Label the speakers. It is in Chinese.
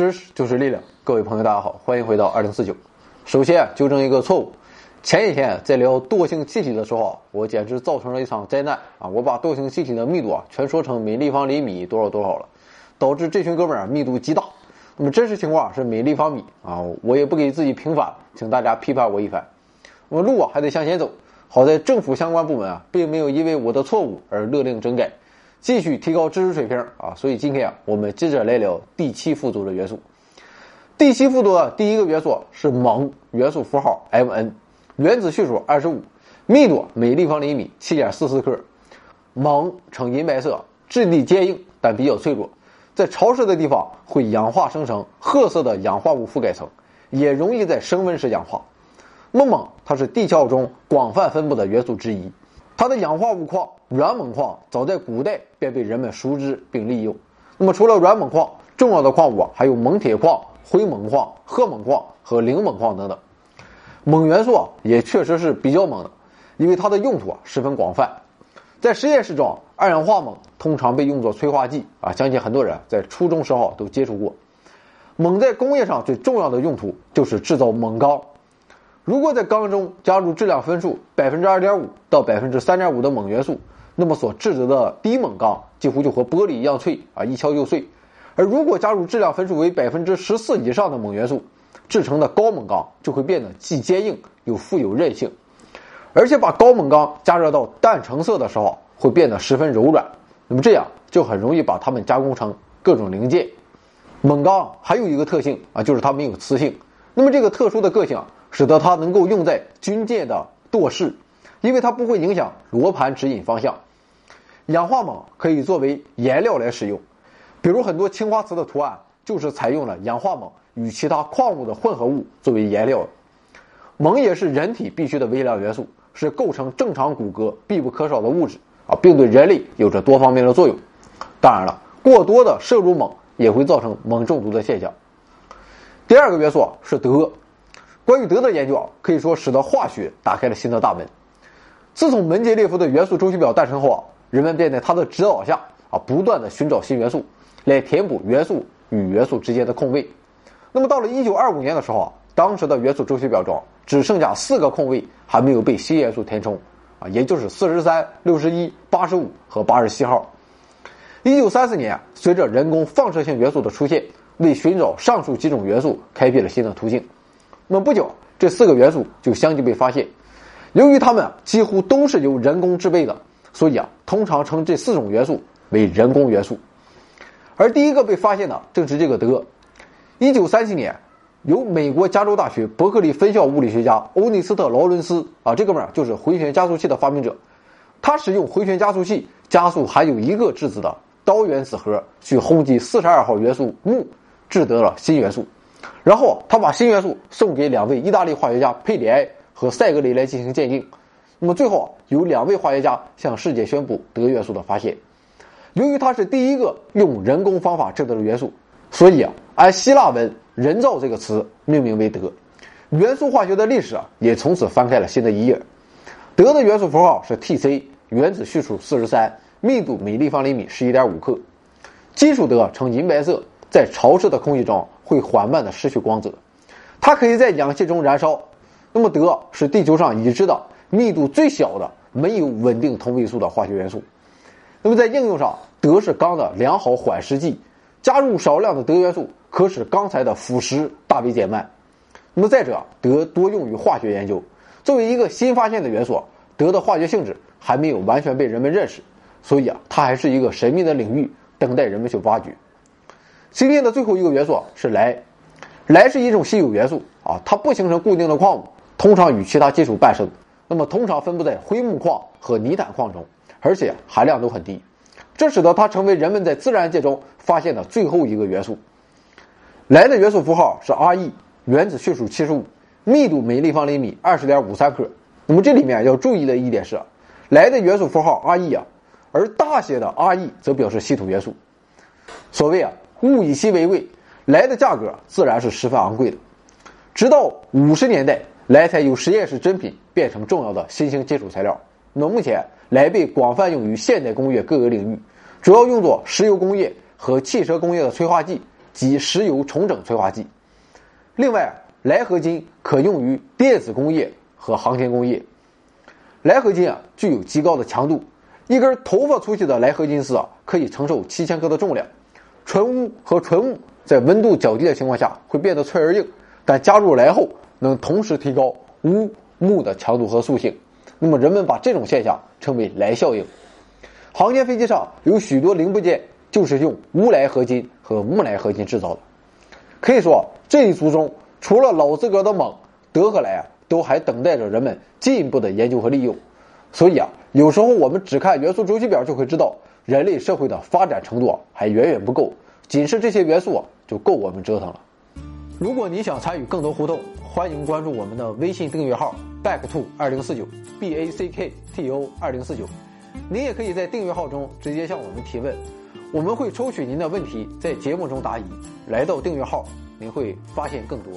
Speaker 1: 知识就是力量，各位朋友，大家好，欢迎回到二零四九。首先纠正一个错误，前几天在聊惰性气体的时候，我简直造成了一场灾难啊！我把惰性气体的密度啊全说成每立方厘米多少多少了，导致这群哥们儿密度极大。那么真实情况是每立方米啊，我也不给自己平反，请大家批判我一番。那么路啊还得向前走，好在政府相关部门啊并没有因为我的错误而勒令整改。继续提高知识水平啊！所以今天啊，我们接着来聊第七复族的元素。第七复族的第一个元素是锰，元素符号 Mn，原子序数二十五，密度每立方厘米七点四四克。锰呈银白色，质地坚硬但比较脆弱，在潮湿的地方会氧化生成褐色的氧化物覆盖层，也容易在升温时氧化。那么锰它是地壳中广泛分布的元素之一。它的氧化物矿软锰矿早在古代便被人们熟知并利用。那么除了软锰矿，重要的矿物还有锰铁矿、灰锰矿、褐锰矿和菱锰矿等等。锰元素啊也确实是比较猛的，因为它的用途啊十分广泛。在实验室中，二氧化锰通常被用作催化剂啊，相信很多人在初中时候都接触过。锰在工业上最重要的用途就是制造锰钢。如果在钢中加入质量分数百分之二点五到百分之三点五的锰元素，那么所制得的低锰钢几乎就和玻璃一样脆啊，一敲就碎。而如果加入质量分数为百分之十四以上的锰元素，制成的高锰钢就会变得既坚硬又富有韧性。而且把高锰钢加热到淡橙色的时候，会变得十分柔软。那么这样就很容易把它们加工成各种零件。锰钢还有一个特性啊，就是它没有磁性。那么这个特殊的个性。啊使得它能够用在军舰的舵式，因为它不会影响罗盘指引方向。氧化锰可以作为颜料来使用，比如很多青花瓷的图案就是采用了氧化锰与其他矿物的混合物作为颜料。锰也是人体必需的微量元素，是构成正常骨骼必不可少的物质啊，并对人类有着多方面的作用。当然了，过多的摄入锰也会造成锰中毒的现象。第二个元素是德。关于德的研究啊，可以说使得化学打开了新的大门。自从门捷列夫的元素周期表诞生后啊，人们便在他的指导下啊，不断的寻找新元素，来填补元素与元素之间的空位。那么到了一九二五年的时候啊，当时的元素周期表中只剩下四个空位还没有被新元素填充啊，也就是四十三、六十一、八十五和八十七号。一九三四年，随着人工放射性元素的出现，为寻找上述几种元素开辟了新的途径。那么不久，这四个元素就相继被发现。由于它们几乎都是由人工制备的，所以啊，通常称这四种元素为人工元素。而第一个被发现的正是这个德。一九三七年，由美国加州大学伯克利分校物理学家欧内斯特·劳伦斯啊，这哥们儿就是回旋加速器的发明者。他使用回旋加速器加速含有一个质子的氘原子核去轰击四十二号元素钼，制得了新元素。然后他把新元素送给两位意大利化学家佩里埃和塞格雷来进行鉴定。那么最后有两位化学家向世界宣布德元素的发现。由于他是第一个用人工方法制得的元素，所以啊，按希腊文“人造”这个词命名为德。元素化学的历史啊，也从此翻开了新的一页。德的元素符号是 Tc，原子序数四十三，密度每立方厘米十一点五克。金属德呈银白色，在潮湿的空气中。会缓慢的失去光泽，它可以在氧气中燃烧。那么德是地球上已知的密度最小的、没有稳定同位素的化学元素。那么在应用上，德是钢的良好缓释剂，加入少量的德元素可使钢材的腐蚀大为减慢。那么再者，德多用于化学研究。作为一个新发现的元素，德的化学性质还没有完全被人们认识，所以啊，它还是一个神秘的领域，等待人们去挖掘。今天的最后一个元素是镭，镭是一种稀有元素啊，它不形成固定的矿物，通常与其他金属伴生，那么通常分布在灰木矿和泥炭矿中，而且含量都很低，这使得它成为人们在自然界中发现的最后一个元素。镭的元素符号是 Re，原子序数七十五，密度每立方厘米二十点五三克。那么这里面要注意的一点是，镭的元素符号 Re 啊，而大写的 Re 则表示稀土元素。所谓啊。物以稀为贵，氖的价格自然是十分昂贵的。直到五十年代，氖才由实验室珍品变成重要的新型金属材料。那目前，氖被广泛用于现代工业各个领域，主要用作石油工业和汽车工业的催化剂，及石油重整催化剂。另外，锾合金可用于电子工业和航天工业。锾合金啊，具有极高的强度。一根头发粗细的锾合金丝啊，可以承受七千克的重量。纯钨和纯钼在温度较低的情况下会变得脆而硬，但加入来后能同时提高钨钼的强度和塑性。那么人们把这种现象称为锾效应。航天飞机上有许多零部件就是用钨来合金和钼来合金制造的。可以说，这一族中除了老资格的锰、德和莱啊，都还等待着人们进一步的研究和利用。所以啊，有时候我们只看元素周期表就会知道，人类社会的发展程度还远远不够。仅是这些元素，就够我们折腾了。如果你想参与更多互动，欢迎关注我们的微信订阅号 back to 二零四九 b a c k t o 二零四九。您也可以在订阅号中直接向我们提问，我们会抽取您的问题在节目中答疑。来到订阅号，您会发现更多。